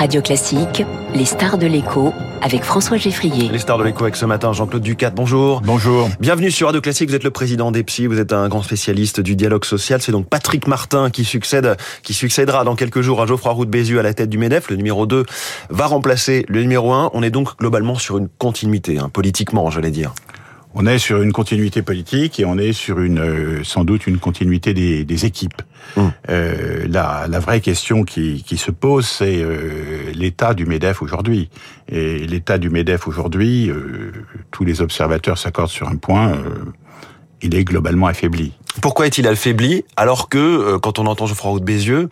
Radio Classique, les stars de l'écho avec François Geffrier. Les stars de l'écho avec ce matin Jean-Claude Ducat. Bonjour. Bonjour. Bienvenue sur Radio Classique. Vous êtes le président d'EPSI. Vous êtes un grand spécialiste du dialogue social. C'est donc Patrick Martin qui succède, qui succédera dans quelques jours à Geoffroy Roux de Bézieux à la tête du MEDEF. Le numéro 2 va remplacer le numéro 1. On est donc globalement sur une continuité, hein, politiquement, j'allais dire. On est sur une continuité politique et on est sur une euh, sans doute une continuité des, des équipes. Hum. Euh, la, la, vraie question qui, qui se pose, c'est euh, l'état du Medef aujourd'hui. Et l'état du Medef aujourd'hui, euh, tous les observateurs s'accordent sur un point. Euh, il est globalement affaibli. Pourquoi est-il affaibli alors que quand on entend Geoffroy de Bézieux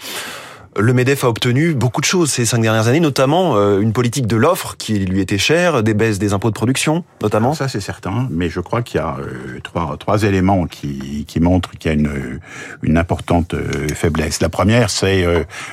le MEDEF a obtenu beaucoup de choses ces cinq dernières années, notamment euh, une politique de l'offre qui lui était chère, des baisses des impôts de production, notamment. Ça, c'est certain, mais je crois qu'il y a euh, trois, trois éléments qui, qui montrent qu'il y a une, une importante euh, faiblesse. La première, c'est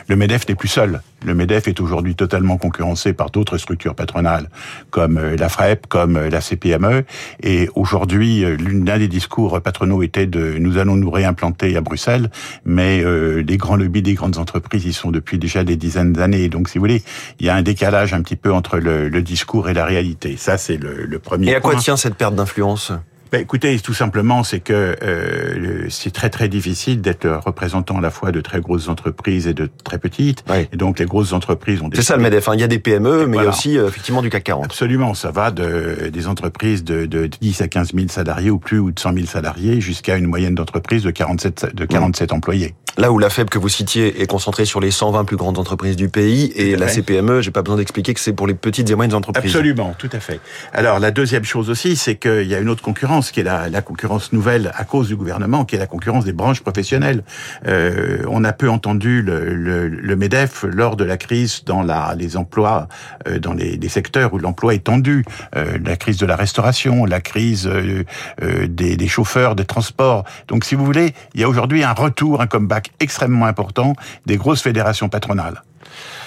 le MEDEF n'est plus seul. Le MEDEF est aujourd'hui totalement concurrencé par d'autres structures patronales, comme la FREP, comme la CPME. Et aujourd'hui, l'un des discours patronaux était de nous allons nous réimplanter à Bruxelles, mais les grands lobbies des grandes entreprises sont depuis déjà des dizaines d'années. Donc, si vous voulez, il y a un décalage un petit peu entre le, le discours et la réalité. Ça, c'est le, le, premier. Et à quoi tient cette perte d'influence? Ben, écoutez, tout simplement, c'est que euh, c'est très très difficile d'être représentant à la fois de très grosses entreprises et de très petites. Oui. Et donc les grosses entreprises ont des... C'est ça le MEDEF, hein. il y a des PME, et mais voilà. il y a aussi euh, effectivement du CAC 40. Absolument, ça va de, des entreprises de, de 10 à 15 000 salariés ou plus, ou de 100 000 salariés, jusqu'à une moyenne d'entreprise de 47, de 47 mmh. employés. Là où la FEB que vous citiez est concentrée sur les 120 plus grandes entreprises du pays, et la CPME, j'ai pas besoin d'expliquer que c'est pour les petites et moyennes entreprises. Absolument, tout à fait. Alors la deuxième chose aussi, c'est qu'il y a une autre concurrence qui est la, la concurrence nouvelle à cause du gouvernement, qui est la concurrence des branches professionnelles. Euh, on a peu entendu le, le, le, Medef lors de la crise dans la, les emplois, euh, dans les, les, secteurs où l'emploi est tendu, euh, la crise de la restauration, la crise euh, euh, des, des, chauffeurs, des transports. Donc, si vous voulez, il y a aujourd'hui un retour, un comeback extrêmement important des grosses fédérations patronales.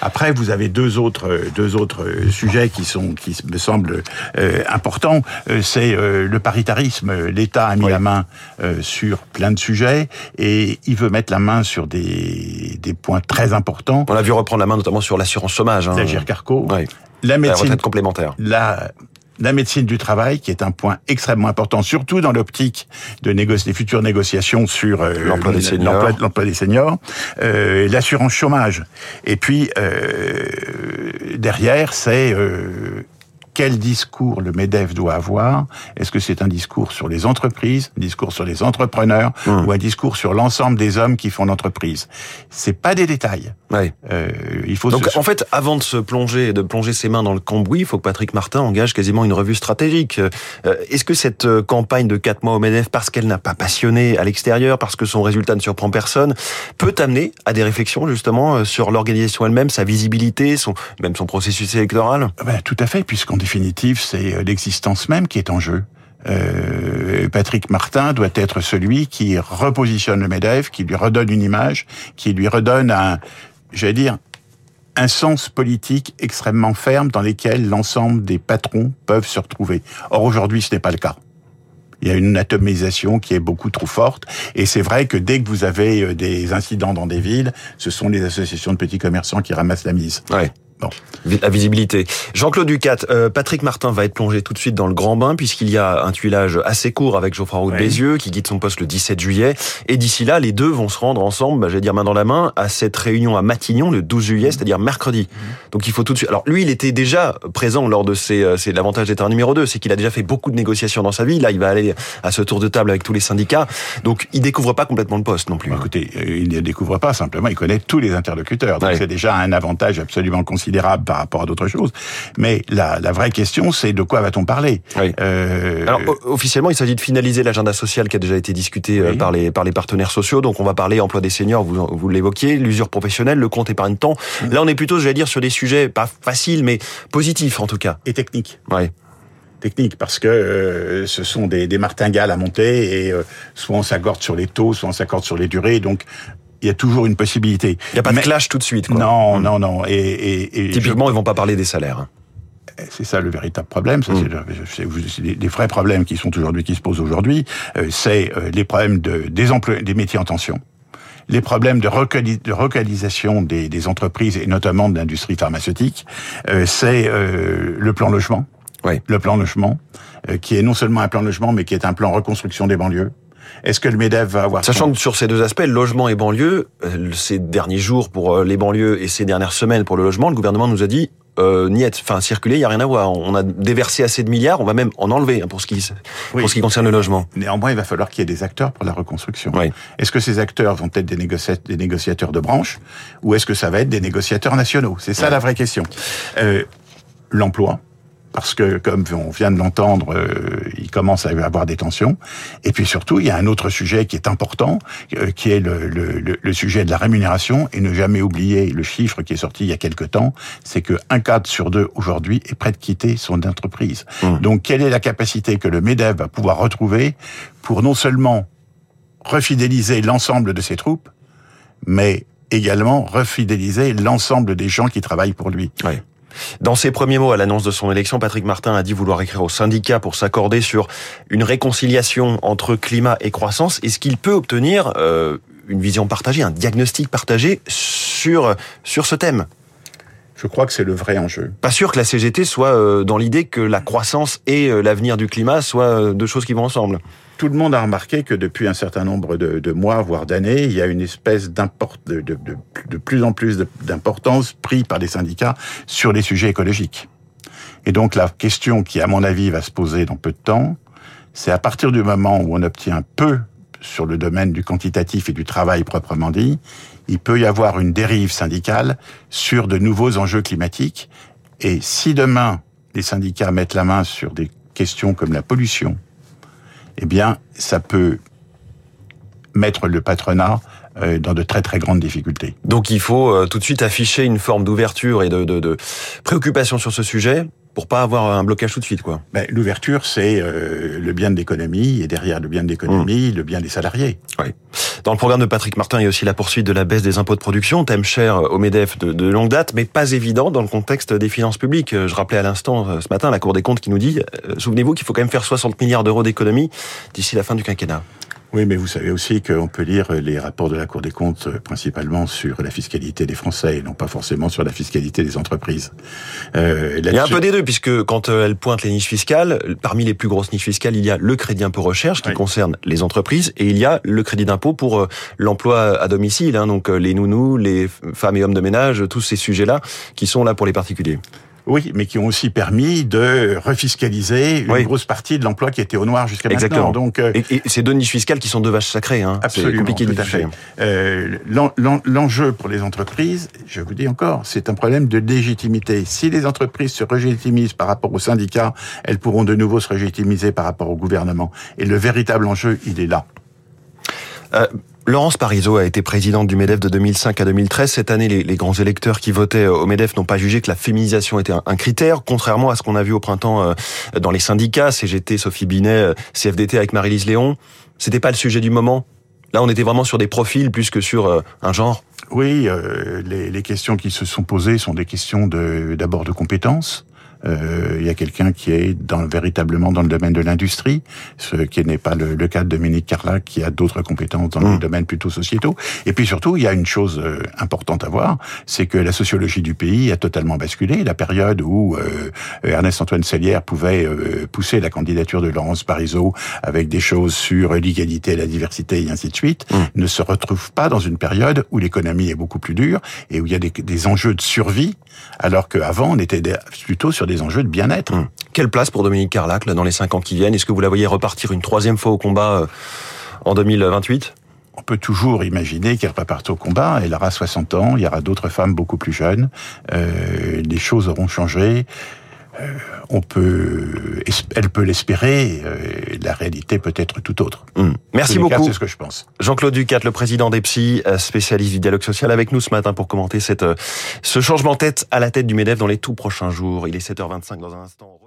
Après, vous avez deux autres deux autres sujets qui sont qui me semblent euh, importants. C'est euh, le paritarisme. L'État a mis oui. la main euh, sur plein de sujets et il veut mettre la main sur des des points très importants. On l'a vu reprendre la main notamment sur l'assurance chômage. Hein. Carco. Oui. La médecine la complémentaire. La la médecine du travail, qui est un point extrêmement important, surtout dans l'optique de négocier, des futures négociations sur euh, l'emploi des seniors, l'emploi des seniors, euh, l'assurance chômage. Et puis euh, derrière, c'est quel discours le MEDEF doit avoir Est-ce que c'est un discours sur les entreprises, un discours sur les entrepreneurs, mmh. ou un discours sur l'ensemble des hommes qui font l'entreprise? C'est pas des détails. Ouais. Euh, il faut. Donc se... en fait, avant de se plonger, de plonger ses mains dans le cambouis, il faut que Patrick Martin engage quasiment une revue stratégique. Euh, Est-ce que cette euh, campagne de quatre mois au MEDEF, parce qu'elle n'a pas passionné à l'extérieur, parce que son résultat ne surprend personne, peut amener à des réflexions justement sur l'organisation elle-même, sa visibilité, son même son processus électoral? Ben, Tout à fait, puisqu'on définitive, c'est l'existence même qui est en jeu. Euh, Patrick Martin doit être celui qui repositionne le MEDEF, qui lui redonne une image, qui lui redonne un, j'allais dire, un sens politique extrêmement ferme dans lequel l'ensemble des patrons peuvent se retrouver. Or aujourd'hui, ce n'est pas le cas. Il y a une atomisation qui est beaucoup trop forte. Et c'est vrai que dès que vous avez des incidents dans des villes, ce sont les associations de petits commerçants qui ramassent la mise. Bon. La visibilité. Jean-Claude Ducat, euh, Patrick Martin va être plongé tout de suite dans le grand bain puisqu'il y a un tuilage assez court avec Geoffroy Roux de oui. Bézieux qui quitte son poste le 17 juillet. Et d'ici là, les deux vont se rendre ensemble, bah, j'allais dire main dans la main, à cette réunion à Matignon le 12 juillet, c'est-à-dire mercredi. Mmh. Donc il faut tout de suite... Alors lui, il était déjà présent lors de ces... Euh, c'est l'avantage d'être un numéro 2, c'est qu'il a déjà fait beaucoup de négociations dans sa vie. Là, il va aller à ce tour de table avec tous les syndicats. Donc il découvre pas complètement le poste non plus. Bah, écoutez, il ne découvre pas, simplement il connaît tous les interlocuteurs. Donc ouais. c'est déjà un avantage absolument considérable par rapport à d'autres choses. Mais la, la vraie question, c'est de quoi va-t-on parler oui. euh... Alors officiellement, il s'agit de finaliser l'agenda social qui a déjà été discuté oui. par les par les partenaires sociaux. Donc on va parler emploi des seniors, vous vous l'évoquiez, l'usure professionnelle, le compte épargne temps. Mmh. Là, on est plutôt, j'allais dire, sur des sujets pas faciles, mais positifs en tout cas et techniques. Ouais technique parce que euh, ce sont des, des, martingales à monter et euh, soit on s'accorde sur les taux, soit on s'accorde sur les durées. Donc il y a toujours une possibilité. Il n'y a pas Mais, de clash tout de suite. Quoi. Non, mmh. non, non. Et, et, et typiquement, je... ils vont pas parler des salaires. C'est ça le véritable problème. Ça, mmh. C'est les, vrais problèmes qui sont aujourd'hui, qui se posent aujourd'hui. Euh, c'est les problèmes de, des emplois, des métiers en tension les problèmes de, relocalisation des, entreprises et notamment de l'industrie pharmaceutique, euh, c'est euh, le plan logement. Oui. Le plan logement, euh, qui est non seulement un plan logement, mais qui est un plan reconstruction des banlieues. Est-ce que le MEDEF va avoir... Sachant que sur ces deux aspects, logement et banlieue, ces derniers jours pour les banlieues et ces dernières semaines pour le logement, le gouvernement nous a dit euh, niet, enfin circuler, il y a rien à voir. On a déversé assez de milliards, on va même en enlever hein, pour ce qui pour ce qui concerne le logement. Néanmoins, il va falloir qu'il y ait des acteurs pour la reconstruction. Est-ce que ces acteurs vont être des, des négociateurs de branche ou est-ce que ça va être des négociateurs nationaux? C'est ça la vraie question. Euh, L'emploi, parce que, comme on vient de l'entendre, euh, il commence à y avoir des tensions. Et puis surtout, il y a un autre sujet qui est important, euh, qui est le, le, le, sujet de la rémunération. Et ne jamais oublier le chiffre qui est sorti il y a quelque temps, c'est que un cadre sur deux aujourd'hui est prêt de quitter son entreprise. Mmh. Donc, quelle est la capacité que le MEDEV va pouvoir retrouver pour non seulement refidéliser l'ensemble de ses troupes, mais également refidéliser l'ensemble des gens qui travaillent pour lui? Dans ses premiers mots à l'annonce de son élection, Patrick Martin a dit vouloir écrire au syndicat pour s'accorder sur une réconciliation entre climat et croissance. Est-ce qu'il peut obtenir euh, une vision partagée, un diagnostic partagé sur, sur ce thème? Je crois que c'est le vrai enjeu. Pas sûr que la CGT soit euh, dans l'idée que la croissance et euh, l'avenir du climat soient deux choses qui vont ensemble tout le monde a remarqué que depuis un certain nombre de, mois, voire d'années, il y a une espèce de, de, de, plus en plus d'importance prise par les syndicats sur les sujets écologiques. Et donc la question qui, à mon avis, va se poser dans peu de temps, c'est à partir du moment où on obtient peu sur le domaine du quantitatif et du travail proprement dit, il peut y avoir une dérive syndicale sur de nouveaux enjeux climatiques. Et si demain les syndicats mettent la main sur des questions comme la pollution, eh bien, ça peut mettre le patronat euh, dans de très très grandes difficultés. Donc il faut euh, tout de suite afficher une forme d'ouverture et de, de, préoccupation sur ce sujet pour pas avoir un blocage tout de suite, quoi. Ben, L'ouverture, c'est euh, le bien de l'économie, et derrière le bien de l'économie, mmh. le bien des salariés. Oui. Dans le programme de Patrick Martin, il y a aussi la poursuite de la baisse des impôts de production, thème cher au MEDEF de, de longue date, mais pas évident dans le contexte des finances publiques. Je rappelais à l'instant, ce matin, la Cour des comptes qui nous dit, souvenez-vous qu'il faut quand même faire 60 milliards d'euros d'économies d'ici la fin du quinquennat. Oui, mais vous savez aussi qu'on peut lire les rapports de la Cour des comptes euh, principalement sur la fiscalité des Français et non pas forcément sur la fiscalité des entreprises. Euh, il y a un peu des deux, puisque quand euh, elle pointe les niches fiscales, parmi les plus grosses niches fiscales, il y a le crédit impôt recherche qui concerne les entreprises et il y a le crédit d'impôt pour l'emploi à domicile, hein, donc les nounous, les femmes et hommes de ménage, tous ces sujets-là qui sont là pour les particuliers. Oui, mais qui ont aussi permis de refiscaliser une grosse partie de l'emploi qui était au noir jusqu'à maintenant. Donc, euh, et, et ces deux niches fiscales qui sont deux vaches sacrées. Hein. Absolument, compliqué tout à fait. Euh, L'enjeu pour les entreprises, je vous dis encore, c'est un problème de légitimité. Si les entreprises se régitimisent par rapport aux syndicats, elles pourront de nouveau se légitimiser par rapport au gouvernement. Et le véritable enjeu, il est là. Euh, Laurence Parisot a été présidente du MEDEF de 2005 à 2013. Cette année, les, grands électeurs qui votaient au MEDEF n'ont pas jugé que la féminisation était un, critère, contrairement à ce qu'on a vu au printemps euh, dans les syndicats, CGT, Sophie Binet, euh, CFDT avec Marie-Lise Léon. C'était pas le sujet du moment. Là, on était vraiment sur des profils plus que sur euh, un genre. Oui, les, les, questions qui se sont posées sont des questions d'abord de compétences. Euh, il y a quelqu'un qui est dans, véritablement dans le domaine de l'industrie, ce qui n'est pas le, cas de Dominique Carla, qui a d'autres compétences dans mmh. domaine plutôt sociétaux. Et puis surtout, il y a une chose euh, importante à voir, c'est que la sociologie du pays a totalement basculé. La période où euh, Ernest-Antoine Sellière pouvait pousser la candidature de Laurence Parisot avec des choses sur l'égalité, la diversité et ainsi de suite, mmh. ne se retrouve pas dans une période où l'économie est beaucoup plus dure et où il y a des, des enjeux de survie, alors qu'avant, on était plutôt sur des enjeux de bien-être. Hum. Quelle place pour Dominique Carlac dans les cinq ans qui viennent? Est-ce que vous la voyez repartir une troisième fois au combat euh, en 2028 on peut toujours imaginer qu'elle reparte au combat. Elle aura 60 ans, il y aura d'autres femmes beaucoup plus jeunes. Euh, les choses auront changé. Euh, on peut, elle peut l'espérer. Euh, la réalité peut être tout autre. Hum. Merci beaucoup. C'est ce que je pense. Jean-Claude Ducat, le président des Psy, euh, spécialiste du dialogue social, avec nous ce matin pour commenter cette, ce changement de tête à la tête du Medef dans les tout prochains jours. Il est 7h25 dans un instant.